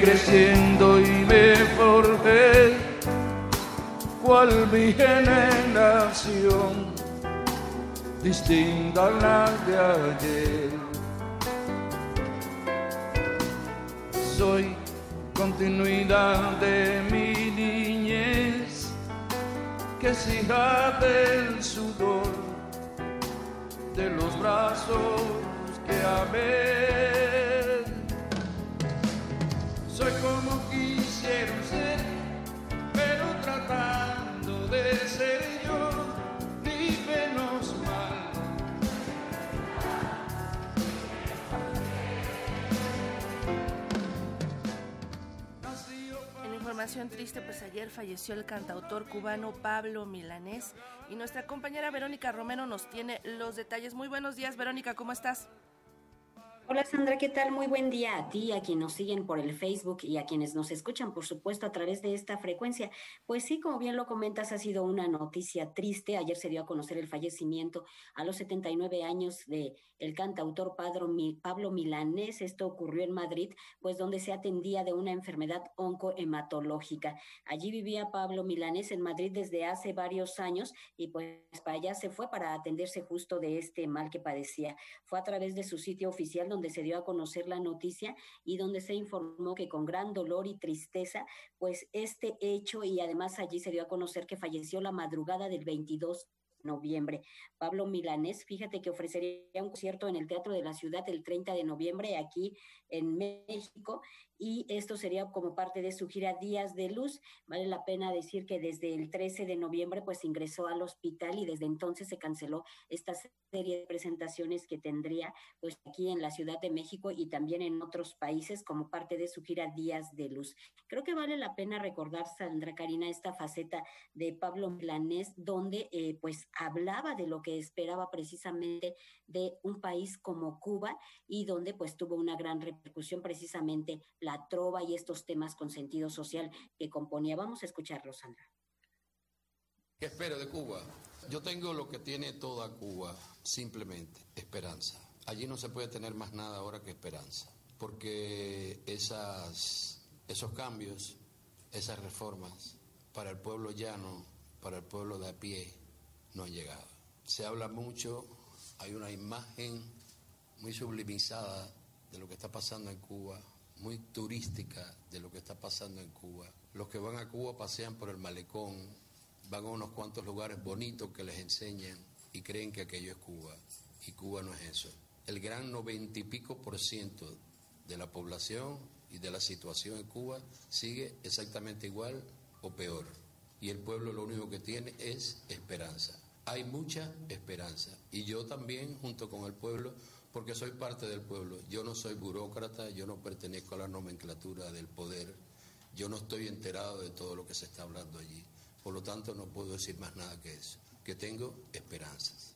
creciendo y me forjé cual mi generación distinta a la de ayer. Soy continuidad de mi niñez, que es hija del sudor de los brazos que amé. Soy como quisiera ser, pero tratando de ser yo, ni menos mal. En información triste, pues ayer falleció el cantautor cubano Pablo Milanés y nuestra compañera Verónica Romero nos tiene los detalles. Muy buenos días, Verónica, ¿cómo estás? Hola Sandra, ¿qué tal? Muy buen día a ti, a quienes nos siguen por el Facebook y a quienes nos escuchan, por supuesto, a través de esta frecuencia. Pues sí, como bien lo comentas, ha sido una noticia triste. Ayer se dio a conocer el fallecimiento a los 79 años de el cantautor Pablo Milanés. Esto ocurrió en Madrid, pues donde se atendía de una enfermedad oncohematológica. Allí vivía Pablo Milanés en Madrid desde hace varios años y pues para allá se fue para atenderse justo de este mal que padecía. Fue a través de su sitio oficial donde se dio a conocer la noticia y donde se informó que con gran dolor y tristeza, pues este hecho y además allí se dio a conocer que falleció la madrugada del 22 noviembre. Pablo Milanés, fíjate que ofrecería un concierto en el Teatro de la Ciudad el 30 de noviembre aquí en México y esto sería como parte de su gira Días de Luz. Vale la pena decir que desde el 13 de noviembre pues ingresó al hospital y desde entonces se canceló esta serie de presentaciones que tendría pues aquí en la Ciudad de México y también en otros países como parte de su gira Días de Luz. Creo que vale la pena recordar, Sandra Karina, esta faceta de Pablo Milanés donde eh, pues hablaba de lo que esperaba precisamente de un país como Cuba y donde pues tuvo una gran repercusión precisamente la trova y estos temas con sentido social que componía. Vamos a escucharlo, Sandra. ¿Qué espero de Cuba? Yo tengo lo que tiene toda Cuba, simplemente esperanza. Allí no se puede tener más nada ahora que esperanza, porque esas, esos cambios, esas reformas para el pueblo llano, para el pueblo de a pie, no han llegado. Se habla mucho, hay una imagen muy sublimizada de lo que está pasando en Cuba, muy turística de lo que está pasando en Cuba. Los que van a Cuba pasean por el malecón, van a unos cuantos lugares bonitos que les enseñan y creen que aquello es Cuba. Y Cuba no es eso. El gran noventa y pico por ciento de la población y de la situación en Cuba sigue exactamente igual o peor. Y el pueblo lo único que tiene es esperanza. Hay mucha esperanza. Y yo también, junto con el pueblo, porque soy parte del pueblo. Yo no soy burócrata, yo no pertenezco a la nomenclatura del poder, yo no estoy enterado de todo lo que se está hablando allí. Por lo tanto, no puedo decir más nada que eso, que tengo esperanzas.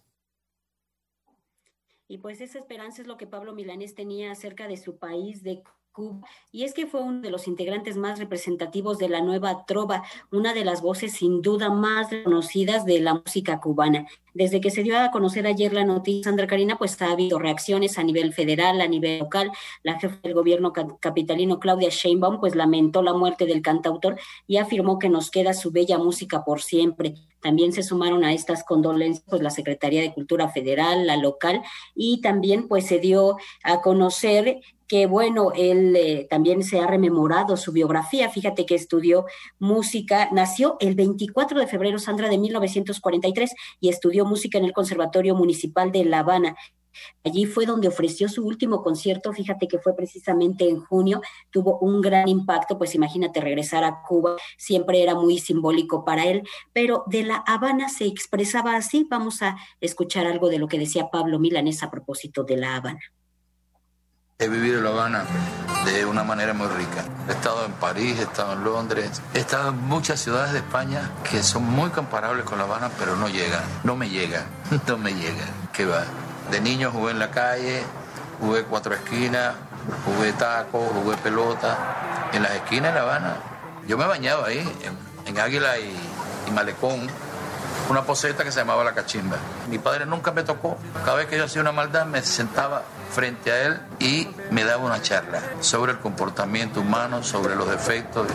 Y pues esa esperanza es lo que Pablo Milanés tenía acerca de su país, de Cuba. Y es que fue uno de los integrantes más representativos de la nueva trova, una de las voces sin duda más reconocidas de la música cubana. Desde que se dio a conocer ayer la noticia, Sandra Karina, pues ha habido reacciones a nivel federal, a nivel local. La jefa del gobierno capitalino, Claudia Sheinbaum, pues lamentó la muerte del cantautor y afirmó que nos queda su bella música por siempre. También se sumaron a estas condolencias pues, la Secretaría de Cultura Federal, la local, y también pues se dio a conocer que bueno, él eh, también se ha rememorado su biografía. Fíjate que estudió música, nació el 24 de febrero, Sandra, de 1943 y estudió música en el Conservatorio Municipal de La Habana. Allí fue donde ofreció su último concierto, fíjate que fue precisamente en junio, tuvo un gran impacto, pues imagínate regresar a Cuba, siempre era muy simbólico para él, pero de La Habana se expresaba así, vamos a escuchar algo de lo que decía Pablo Milanés a propósito de La Habana. He vivido en La Habana de una manera muy rica. He estado en París, he estado en Londres, he estado en muchas ciudades de España que son muy comparables con La Habana, pero no llegan, no me llegan, no me llegan. ¿Qué va? De niño jugué en la calle, jugué cuatro esquinas, jugué taco, jugué pelota. En las esquinas de La Habana, yo me bañaba ahí, en, Águila y, y Malecón, una poseta que se llamaba La Cachimba. Mi padre nunca me tocó. Cada vez que yo hacía una maldad me sentaba frente a él y me daba una charla sobre el comportamiento humano, sobre los defectos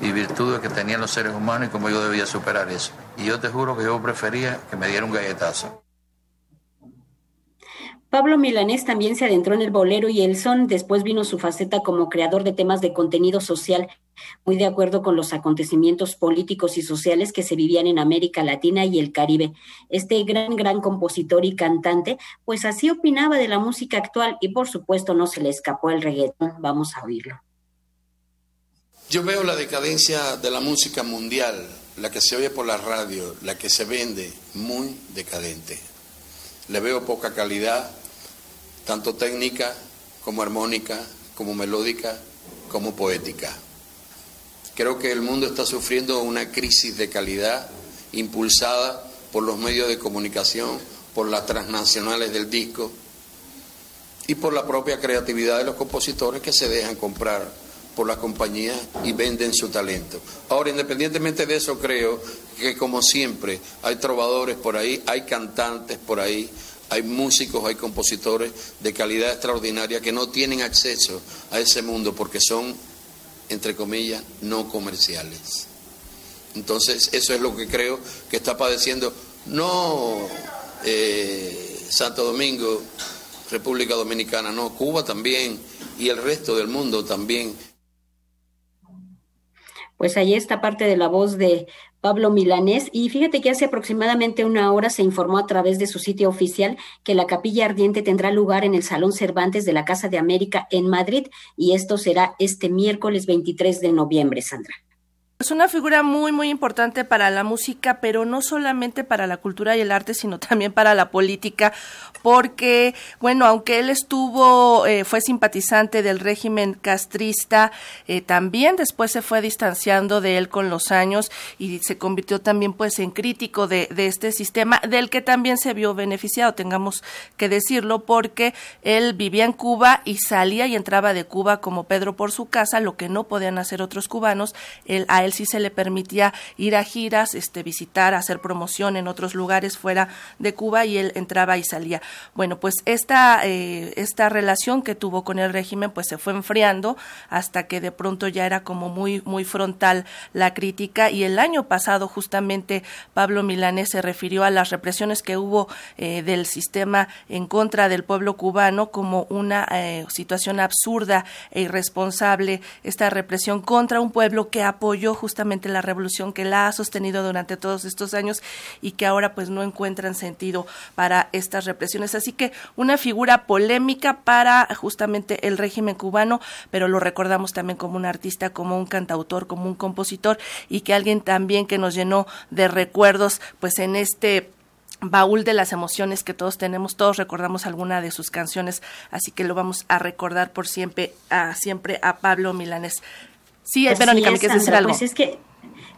y virtudes que tenían los seres humanos y cómo yo debía superar eso. Y yo te juro que yo prefería que me diera un galletazo. Pablo Milanés también se adentró en el bolero y el son, después vino su faceta como creador de temas de contenido social, muy de acuerdo con los acontecimientos políticos y sociales que se vivían en América Latina y el Caribe. Este gran, gran compositor y cantante, pues así opinaba de la música actual y por supuesto no se le escapó el reggaetón. Vamos a oírlo. Yo veo la decadencia de la música mundial, la que se oye por la radio, la que se vende, muy decadente. Le veo poca calidad, tanto técnica como armónica, como melódica, como poética. Creo que el mundo está sufriendo una crisis de calidad impulsada por los medios de comunicación, por las transnacionales del disco y por la propia creatividad de los compositores que se dejan comprar por las compañías y venden su talento. Ahora, independientemente de eso, creo que como siempre hay trovadores por ahí, hay cantantes por ahí, hay músicos, hay compositores de calidad extraordinaria que no tienen acceso a ese mundo porque son, entre comillas, no comerciales. Entonces, eso es lo que creo que está padeciendo, no eh, Santo Domingo, República Dominicana, no, Cuba también y el resto del mundo también. Pues ahí está parte de la voz de Pablo Milanés. Y fíjate que hace aproximadamente una hora se informó a través de su sitio oficial que la capilla ardiente tendrá lugar en el Salón Cervantes de la Casa de América en Madrid y esto será este miércoles 23 de noviembre, Sandra. Es una figura muy, muy importante para la música, pero no solamente para la cultura y el arte, sino también para la política, porque, bueno, aunque él estuvo, eh, fue simpatizante del régimen castrista, eh, también después se fue distanciando de él con los años y se convirtió también, pues, en crítico de, este sistema, del que también se vio beneficiado, tengamos que decirlo, porque él vivía en Cuba y salía y entraba de Cuba como Pedro por su casa, lo que no podían hacer otros cubanos, a él sí se le permitía ir a giras, este, visitar, hacer promoción en otros lugares fuera de Cuba y él entraba y salía. Bueno, pues esta, eh, esta relación que tuvo con el régimen pues se fue enfriando hasta que de pronto ya era como muy, muy frontal la crítica y el año pasado justamente Pablo Milanés se refirió a las represiones que hubo eh, del sistema en contra del pueblo cubano como una eh, situación absurda e irresponsable, esta represión contra un pueblo que apoyó justamente la revolución que la ha sostenido durante todos estos años y que ahora pues no encuentran sentido para estas represiones. Así que una figura polémica para justamente el régimen cubano, pero lo recordamos también como un artista, como un cantautor, como un compositor y que alguien también que nos llenó de recuerdos pues en este baúl de las emociones que todos tenemos, todos recordamos alguna de sus canciones, así que lo vamos a recordar por siempre a, siempre a Pablo Milanes. Sí, es Verónica, me quieres decir algo. Pues es que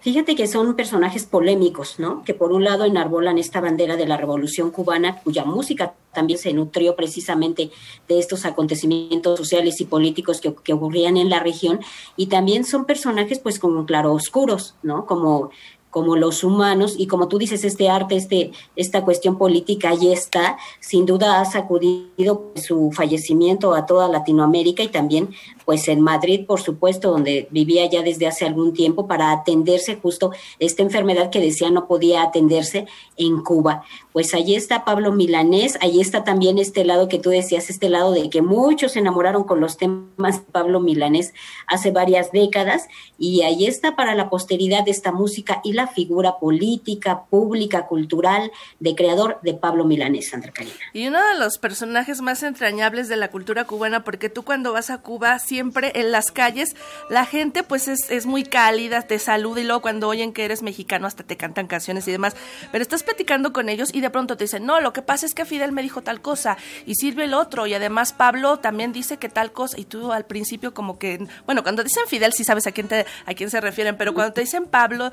Fíjate que son personajes polémicos, ¿no? Que por un lado enarbolan esta bandera de la Revolución cubana, cuya música también se nutrió precisamente de estos acontecimientos sociales y políticos que, que ocurrían en la región, y también son personajes, pues, como claroscuros, ¿no? Como como los humanos y como tú dices, este arte, este, esta cuestión política ahí está, sin duda ha sacudido su fallecimiento a toda Latinoamérica y también pues en Madrid, por supuesto, donde vivía ya desde hace algún tiempo para atenderse justo esta enfermedad que decía no podía atenderse en Cuba. Pues allí está Pablo Milanés, ahí está también este lado que tú decías, este lado de que muchos se enamoraron con los temas de Pablo Milanés hace varias décadas y ahí está para la posteridad de esta música y la figura política, pública, cultural de creador de Pablo Milanés, Sandra Karina. Y uno de los personajes más entrañables de la cultura cubana, porque tú cuando vas a Cuba siempre en las calles la gente pues es, es muy cálida, te saluda y luego cuando oyen que eres mexicano hasta te cantan canciones y demás, pero estás platicando con ellos y de pronto te dicen, no, lo que pasa es que Fidel me dijo tal cosa y sirve el otro y además Pablo también dice que tal cosa y tú al principio como que, bueno, cuando dicen Fidel sí sabes a quién, te, a quién se refieren, pero cuando te dicen Pablo,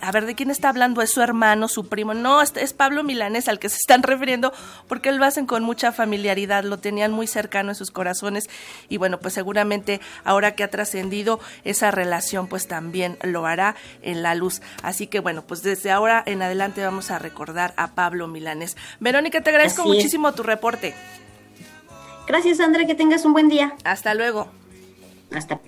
a ver, ¿de quién está hablando? ¿Es su hermano, su primo? No, es Pablo Milanés al que se están refiriendo porque lo hacen con mucha familiaridad, lo tenían muy cercano en sus corazones y bueno, pues seguramente ahora que ha trascendido esa relación pues también lo hará en la luz. Así que bueno, pues desde ahora en adelante vamos a recordar a Pablo Milanes. Verónica, te agradezco muchísimo tu reporte. Gracias, Sandra, que tengas un buen día. Hasta luego. Hasta